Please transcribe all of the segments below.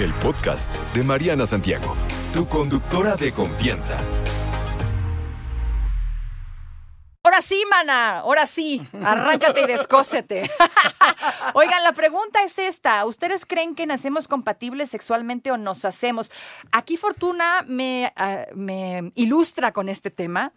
el podcast de Mariana Santiago, tu conductora de confianza. Ahora sí, mana, ahora sí, arráncate y descósete. Oigan, la pregunta es esta. ¿Ustedes creen que nacemos compatibles sexualmente o nos hacemos? Aquí Fortuna me, ah, me ilustra con este tema.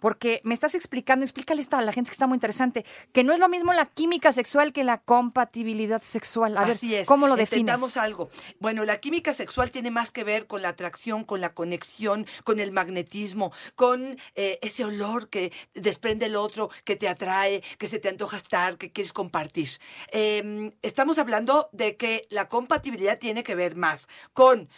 Porque me estás explicando, explícale esto a la gente que está muy interesante, que no es lo mismo la química sexual que la compatibilidad sexual. A Así ver, es. ¿cómo lo defines? Entendamos algo. Bueno, la química sexual tiene más que ver con la atracción, con la conexión, con el magnetismo, con eh, ese olor que desprende el otro, que te atrae, que se te antoja estar, que quieres compartir. Eh, estamos hablando de que la compatibilidad tiene que ver más con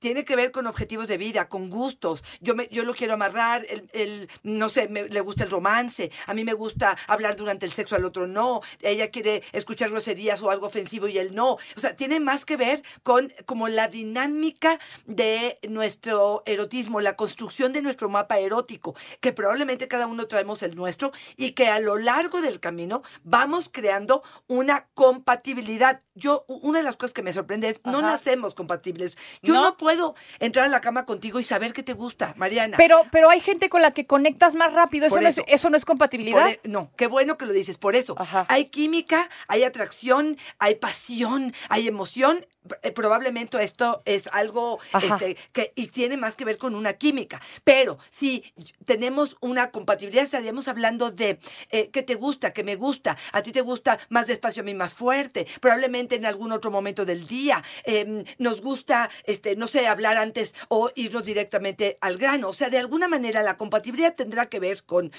tiene que ver con objetivos de vida, con gustos. Yo, me, yo lo quiero amarrar, el, el no sé, me, le gusta el romance, a mí me gusta hablar durante el sexo, al otro no, ella quiere escuchar groserías o algo ofensivo y él no. O sea, tiene más que ver con como la dinámica de nuestro erotismo, la construcción de nuestro mapa erótico, que probablemente cada uno traemos el nuestro y que a lo largo del camino vamos creando una compatibilidad. Yo, una de las cosas que me sorprende es, no Ajá. nacemos compatibles. Yo ¿No? no puedo entrar a la cama contigo y saber qué te gusta, Mariana. Pero, pero hay gente con la que conectas más rápido. ¿Eso, Por no, es, eso. eso no es compatibilidad? e- no, qué bueno que lo dices. Por eso, Ajá. hay química, hay atracción, hay pasión, hay emoción. Eh, Probablemente esto es algo este, que y tiene más que ver con una química. Pero si tenemos una compatibilidad, estaríamos hablando de eh, qué te gusta, qué me gusta. A ti te gusta más despacio, a mí más fuerte. Probablemente en algún otro momento del día. Em, nos gusta, este, no sé, hablar antes o irnos directamente al grano. O sea, de alguna manera la compatibilidad tendrá que ver con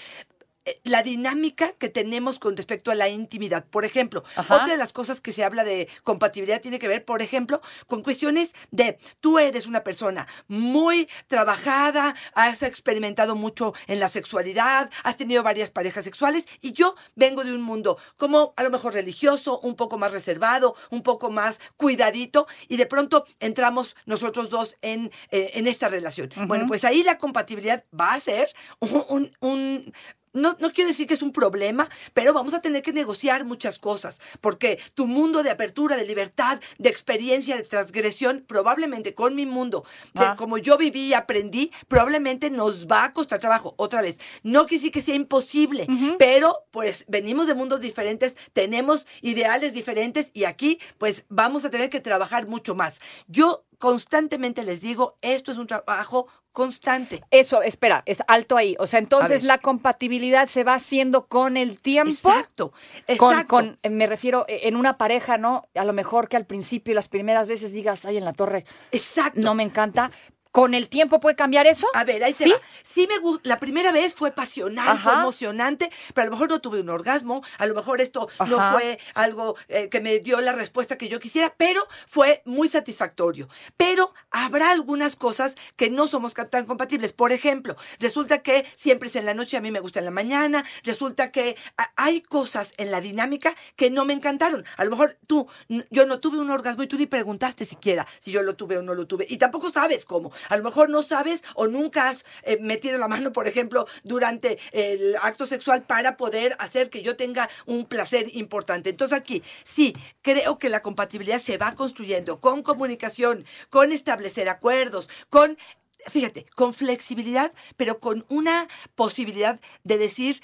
la dinámica que tenemos con respecto a la intimidad. Por ejemplo, Ajá. otra de las cosas que se habla de compatibilidad tiene que ver, por ejemplo, con cuestiones de tú eres una persona muy trabajada, has experimentado mucho en la sexualidad, has tenido varias parejas sexuales y yo vengo de un mundo como a lo mejor religioso, un poco más reservado, un poco más cuidadito y de pronto entramos nosotros dos en, eh, en esta relación. Bueno, pues ahí la compatibilidad va a ser un- un- un no, no quiero decir que es un problema, pero vamos a tener que negociar muchas cosas, porque tu mundo de apertura, de libertad, de experiencia, de transgresión, probablemente con mi mundo, de Ah. como yo viví y aprendí, probablemente nos va a costar trabajo. Otra vez, no decir que sea imposible, pero pues venimos de mundos diferentes, tenemos ideales diferentes y aquí pues vamos a tener que trabajar mucho más. Yo constantemente les digo, esto es un trabajo constante. Eso, espera, es alto ahí. O sea, entonces la compatibilidad se va haciendo con el tiempo. Exacto, Con, exacto. con, eh, me refiero, eh, en una pareja, ¿no? A lo mejor que al principio, las primeras veces digas, ay, en la torre, Exacto. no me encanta. ¿Con el tiempo puede cambiar eso? A ver, ahí ¿Sí? se va. Sí me gusta. La primera vez fue pasional, fue emocionante, pero a lo mejor no tuve un orgasmo, a lo mejor esto no fue algo eh, que me dio la respuesta que yo quisiera, pero fue muy satisfactorio. Pero habrá algunas cosas que no somos tan compatibles. Por ejemplo, resulta que siempre es en la noche, a mí me gusta en la mañana, resulta que hay cosas en la dinámica que no me encantaron. A lo mejor tú, yo no tuve un orgasmo y tú ni preguntaste siquiera si yo lo tuve o no lo tuve. Y tampoco sabes cómo. A lo mejor no sabes o nunca has eh, metido la mano, por ejemplo, durante el acto sexual para poder hacer que yo tenga un placer importante. Entonces aquí, sí, creo que la compatibilidad se va construyendo con comunicación, con establecer acuerdos, con fíjate, con flexibilidad, pero con una posibilidad de decir,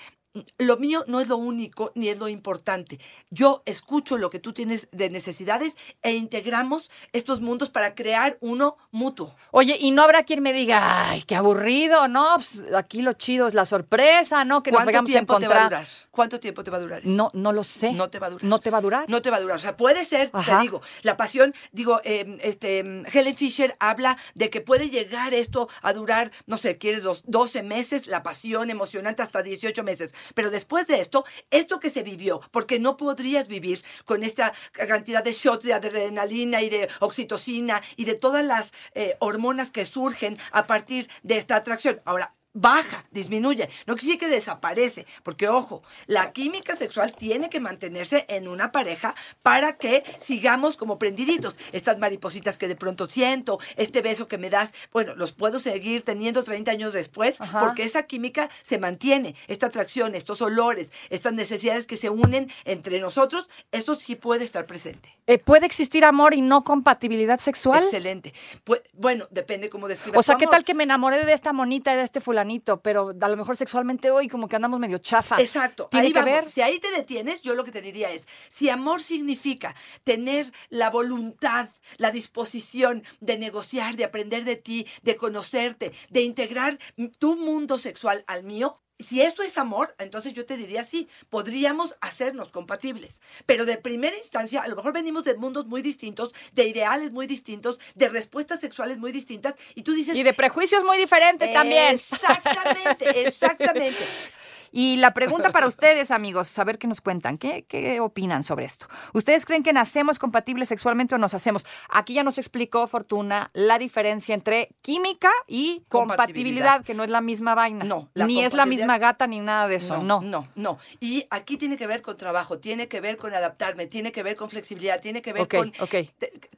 lo mío no es lo único ni es lo importante. Yo escucho lo que tú tienes de necesidades e integramos estos mundos para crear uno mutuo. Oye, y no habrá quien me diga, ay, qué aburrido, ¿no? Pues aquí lo chido es la sorpresa, ¿no? Que nos ¿Cuánto vayamos a tiempo te va a encontrar. durar? ¿Cuánto tiempo te va a durar eso? No, no lo sé. No te va a durar. ¿No te va a durar? No te va a durar. O sea, puede ser, Ajá. te digo, la pasión, digo, eh, este, mm, Helen Fisher habla de que puede llegar esto a durar, no sé, quieres dos, 12 meses, la pasión emocionante hasta 18 meses. Pero después de esto, esto que se vivió, porque no podrías vivir con esta cantidad de shots de adrenalina y de oxitocina y de todas las eh, hormonas que surgen a partir de esta atracción. Ahora, baja, disminuye. No quiere decir que desaparece, porque ojo, la química sexual tiene que mantenerse en una pareja para que sigamos como prendiditos. Estas maripositas que de pronto siento, este beso que me das, bueno, los puedo seguir teniendo 30 años después, Ajá. porque esa química se mantiene, esta atracción, estos olores, estas necesidades que se unen entre nosotros, eso sí puede estar presente. Eh, ¿Puede existir amor y no compatibilidad sexual? Excelente. Pues, bueno, depende cómo describas O sea, ¿qué amor. tal que me enamoré de esta monita y de este fulanito, pero a lo mejor sexualmente hoy como que andamos medio chafa? Exacto, ¿Tiene ahí que vamos. ver? Si ahí te detienes, yo lo que te diría es, si amor significa tener la voluntad, la disposición de negociar, de aprender de ti, de conocerte, de integrar tu mundo sexual al mío, si eso es amor, entonces yo te diría sí, podríamos hacernos compatibles. Pero de primera instancia, a lo mejor venimos de mundos muy distintos, de ideales muy distintos, de respuestas sexuales muy distintas, y tú dices... Y de prejuicios muy diferentes también. Exactamente, exactamente. Y la pregunta para ustedes, amigos, saber qué nos cuentan, ¿qué, qué opinan sobre esto? ¿Ustedes creen que nacemos compatibles sexualmente o nos hacemos? Aquí ya nos explicó Fortuna la diferencia entre química y compatibilidad, Compatibilidad. que no es la misma vaina. No, la ni es la misma gata ni nada de eso, no. No, no. Y aquí tiene que ver con trabajo, tiene que ver con adaptarme, tiene que ver con flexibilidad, tiene que ver con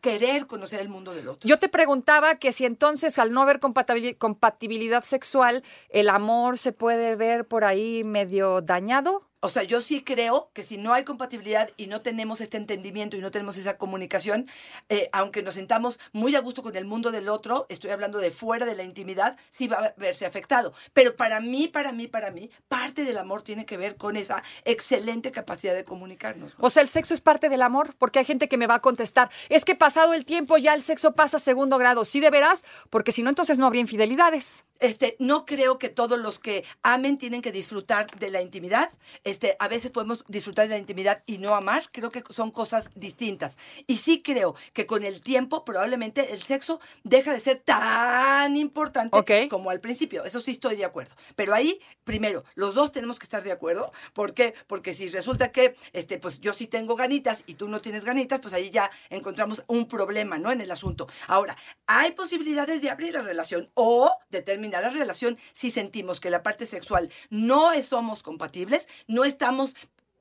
querer conocer el mundo del otro. Yo te preguntaba que si entonces al no haber compatibil- compatibilidad sexual, el amor se puede ver por ahí medio dañado. O sea, yo sí creo que si no hay compatibilidad y no tenemos este entendimiento y no tenemos esa comunicación, eh, aunque nos sentamos muy a gusto con el mundo del otro, estoy hablando de fuera de la intimidad, sí va a verse afectado. Pero para mí, para mí, para mí, parte del amor tiene que ver con esa excelente capacidad de comunicarnos. ¿no? O sea, el sexo es parte del amor, porque hay gente que me va a contestar, es que pasado el tiempo ya el sexo pasa a segundo grado. Sí, de veras, porque si no, entonces no habría infidelidades. Este, no creo que todos los que amen tienen que disfrutar de la intimidad. Este, a veces podemos disfrutar de la intimidad y no amar. Creo que son cosas distintas. Y sí creo que con el tiempo probablemente el sexo deja de ser tan importante como al principio. Eso sí estoy de acuerdo. Pero ahí, primero, los dos tenemos que estar de acuerdo. ¿Por qué? Porque si resulta que este, pues yo sí tengo ganitas y tú no tienes ganitas, pues ahí ya encontramos un problema, ¿no? En el asunto. Ahora, hay posibilidades de abrir la relación o de terminar la relación si sentimos que la parte sexual no es- somos compatibles, no estamos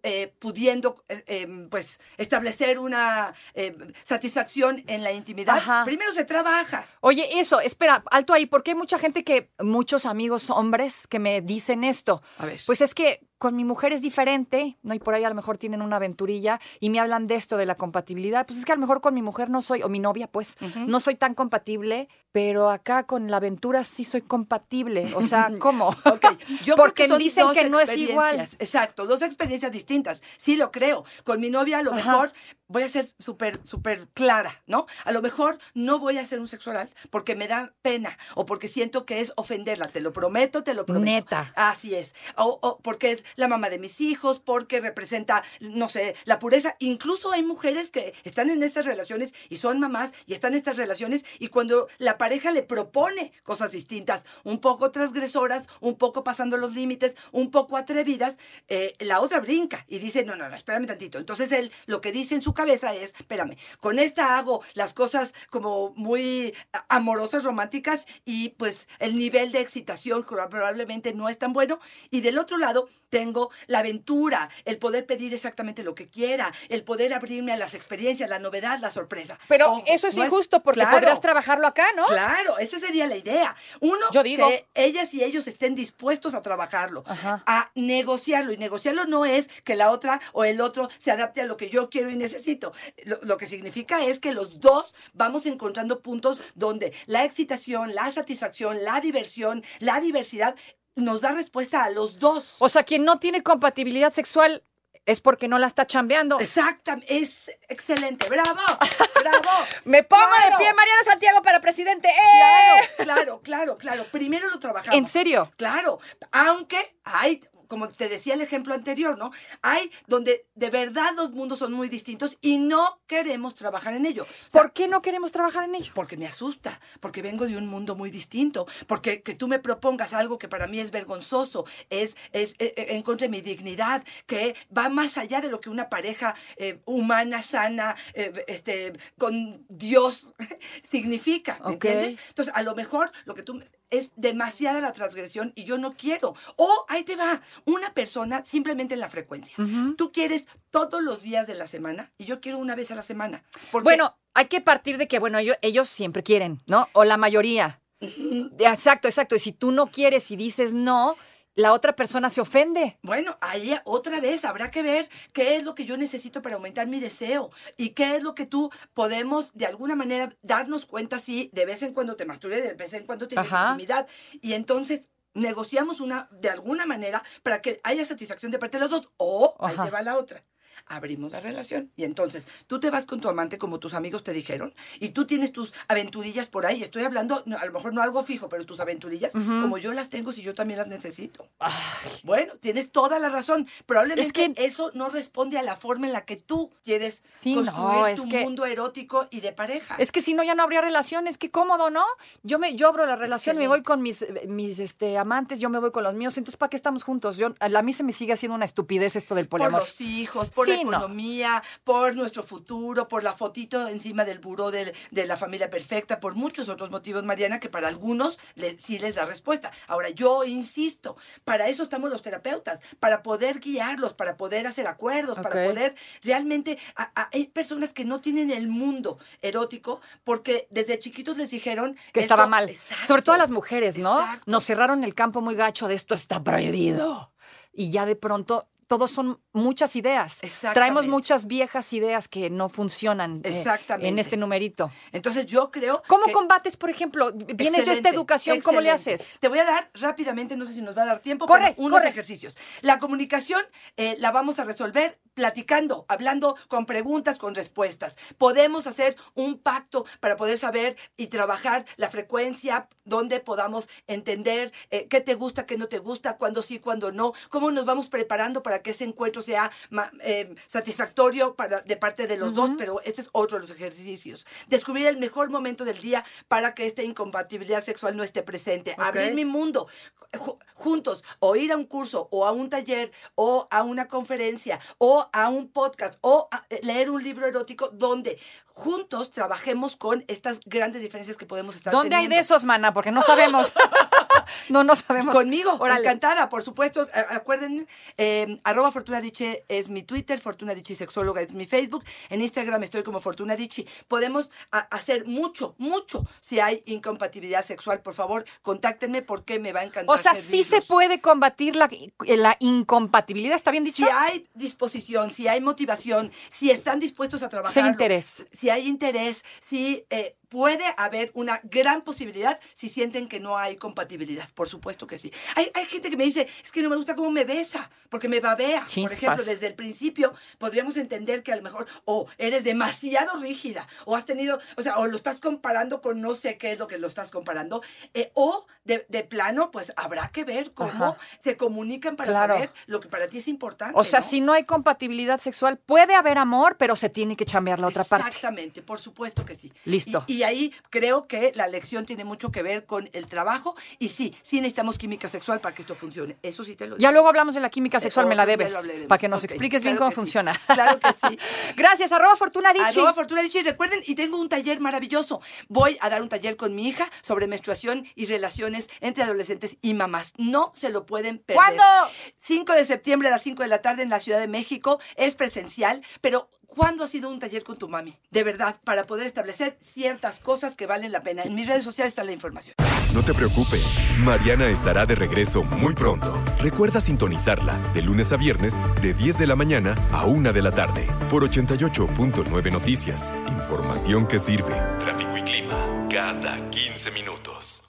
eh, pudiendo eh, eh, pues establecer una eh, satisfacción en la intimidad. Ajá. Primero se trabaja. Oye, eso, espera, alto ahí, porque hay mucha gente que, muchos amigos hombres que me dicen esto. A ver. Pues es que con mi mujer es diferente, ¿no? Y por ahí a lo mejor tienen una aventurilla y me hablan de esto, de la compatibilidad. Pues es que a lo mejor con mi mujer no soy, o mi novia, pues, no soy tan compatible, pero acá con la aventura sí soy compatible. O sea, ¿cómo? Ok, yo creo Porque que son dicen dos que no es igual. Exacto, dos experiencias distintas. Sí lo creo. Con mi novia a lo Ajá. mejor voy a ser súper, súper clara, ¿no? A lo mejor no voy a hacer un sexo oral porque me da pena o porque siento que es ofenderla. Te lo prometo, te lo prometo. Neta. Así es. O, o porque es la mamá de mis hijos, porque representa, no sé, la pureza. Incluso hay mujeres que están en estas relaciones y son mamás y están en estas relaciones y cuando la pareja le propone cosas distintas, un poco transgresoras, un poco pasando los límites, un poco atrevidas, eh, la otra brinca y dice, no, no, no, espérame tantito. Entonces él lo que dice en su cabeza es, espérame, con esta hago las cosas como muy amorosas, románticas y pues el nivel de excitación probablemente no es tan bueno. Y del otro lado tengo la aventura, el poder pedir exactamente lo que quiera, el poder abrirme a las experiencias, la novedad, la sorpresa. Pero Ojo, eso es no injusto porque Claro, podrías trabajarlo acá, ¿no? Claro, esa sería la idea. Uno, Yo digo. que ellas y ellos estén dispuestos a trabajarlo, Ajá. a negociarlo. Y negociarlo no es que la otra o el otro se adapte a lo que yo quiero y necesito. Lo, lo que significa es que los dos vamos encontrando puntos donde la excitación, la satisfacción, la diversión, la diversidad nos da respuesta a los dos. O sea, quien no tiene compatibilidad sexual es porque no la está chambeando. Exactamente, es excelente. ¡Bravo! ¡Bravo! Me pongo Claro. de pie, Mariana Santiago, para presidente. ¡Eh! Claro, claro, claro, claro. Primero lo trabajamos. ¿En serio? Claro, aunque hay, como te decía el ejemplo anterior, ¿no? Hay donde de verdad los mundos son muy distintos y no queremos trabajar en ello. O sea, ¿Por qué no queremos trabajar en ello? porque me asusta, porque vengo de un mundo muy distinto, porque que tú me propongas algo que para mí es vergonzoso, es, es eh, eh, en contra de mi dignidad, que va más allá de lo que una pareja eh, humana, sana, eh, este, con Dios significa, ¿me entiendes? Entonces, a lo mejor lo que tú es demasiada la transgresión y yo no quiero. O ahí te va, una persona simplemente en la frecuencia. Tú quieres todos los días de la semana y yo quiero una vez a la semana. Porque Bueno, hay que partir de que, bueno, ellos, ellos siempre quieren, ¿no? O la mayoría. Exacto, exacto. Y si tú no quieres y dices no, la otra persona se ofende. Bueno, ahí otra vez habrá que ver qué es lo que yo necesito para aumentar mi deseo y qué es lo que tú podemos de alguna manera darnos cuenta si de vez en cuando te masturbes, de vez en cuando tienes Ajá. intimidad y entonces negociamos una de alguna manera para que haya satisfacción de parte de los dos o ahí te va la otra. Abrimos la relación y entonces tú te vas con tu amante como tus amigos te dijeron y tú tienes tus aventurillas por ahí. Estoy hablando, a lo mejor no algo fijo, pero tus aventurillas como yo las tengo si yo también las necesito. Bueno, tienes toda la razón. Probablemente Es que- eso no responde a la forma en la que tú quieres Sí, construir tu que- mundo erótico y de pareja. Es que si no, ya no habría relaciones. Qué cómodo, ¿no? Yo me, yo abro la relación, me voy con mis, mis este, amantes, yo me voy con los míos. Entonces, ¿para qué estamos juntos? Yo, a mí se me sigue haciendo una estupidez esto del por poliamor. los hijos, por la No. economía, por nuestro futuro, por la fotito encima del buró del- de, la familia perfecta, por muchos otros motivos, Mariana, que para algunos le- sí les da respuesta. Ahora, yo insisto, para eso estamos los terapeutas, para poder guiarlos, para poder hacer acuerdos, para Ok. poder realmente... a- a- hay personas que no tienen el mundo erótico porque desde chiquitos les dijeron... que esto- estaba mal. Exacto. Sobre todo a las mujeres, ¿no? Exacto. Nos cerraron el campo muy gacho de esto está prohibido. Y ya de pronto todos son muchas ideas. Exactamente. Traemos muchas viejas ideas que no funcionan eh, en este numerito. Entonces yo creo... ¿Cómo que- combates, por ejemplo? Vienes de esta Excelente, educación, ¿cómo le haces? Te voy a dar rápidamente, no sé si nos va a dar tiempo, Corre, pero unos corre. ejercicios. La comunicación eh, la vamos a resolver platicando, hablando con preguntas, con respuestas. Podemos hacer un pacto para poder saber y trabajar la frecuencia donde podamos entender eh, qué te gusta, qué no te gusta, cuándo sí, cuándo no, cómo nos vamos preparando para que ese encuentro sea eh, satisfactorio para, de parte de los dos, pero este es otro de los ejercicios. Descubrir el mejor momento del día para que esta incompatibilidad sexual no esté presente. Ok. Abrir mi mundo ju- juntos, o ir a un curso, o a un taller, o a una conferencia, o a un podcast, o a eh, leer un libro erótico donde juntos trabajemos con estas grandes diferencias que podemos estar ¿Dónde hay teniendo. de esos, mana? Porque no sabemos. no, no sabemos. Conmigo, Órale. encantada, por supuesto. Acuerden, eh, arroba Fortuna es mi Twitter, Fortuna Dichi Sexóloga es mi Facebook. En Instagram estoy como Fortuna Dichi. Podemos hacer mucho, mucho. Si hay incompatibilidad sexual, por favor, contáctenme porque me va a encantar. O sea, sí se puede combatir la, la incompatibilidad, ¿está bien dicho? Si hay disposición, si hay motivación, si están dispuestos a trabajar. interés. Si hay interés, si eh, puede haber una gran posibilidad si sienten que no hay compatibilidad. Por supuesto que sí. Hay, hay gente que me dice, es que no me gusta cómo me besa, porque me babea. Por ejemplo, desde el principio podríamos entender que a lo mejor o eres demasiado rígida, o has tenido, o sea, o lo estás comparando con no sé qué es lo que lo estás comparando, eh, o de, de plano, pues habrá que ver cómo Ajá. se comunican para Claro. saber lo que para ti es importante. O sea, ¿no? si no hay compatibilidad sexual, puede haber amor, pero se tiene que chambear la otra parte. Exactamente, por supuesto que sí. Listo. Y, y ahí creo que la lección tiene mucho que ver con el trabajo y sí, sí necesitamos química sexual para que esto funcione. Eso sí te lo digo. Ya luego hablamos de la química sexual, me la debes, para que nos expliques bien cómo sí. funciona. Claro que sí. Gracias, arroba Fortuna Dichi. Arroba Fortuna. Recuerden, y tengo un taller maravilloso. Voy a dar un taller con mi hija sobre menstruación y relaciones entre adolescentes y mamás. No se lo pueden perder. ¿Cuándo? 5 de septiembre a las 5 de la tarde en la Ciudad de México. Es presencial, pero ¿cuándo ha sido un taller con tu mami? De verdad, para poder establecer ciertas cosas que valen la pena. En mis redes sociales está la información. No te preocupes, Mariana estará de regreso muy pronto. Recuerda sintonizarla de lunes a viernes de 10 de la mañana a 1 de la tarde por 88.9 Noticias. Información que sirve. Tráfico y clima cada 15 minutos.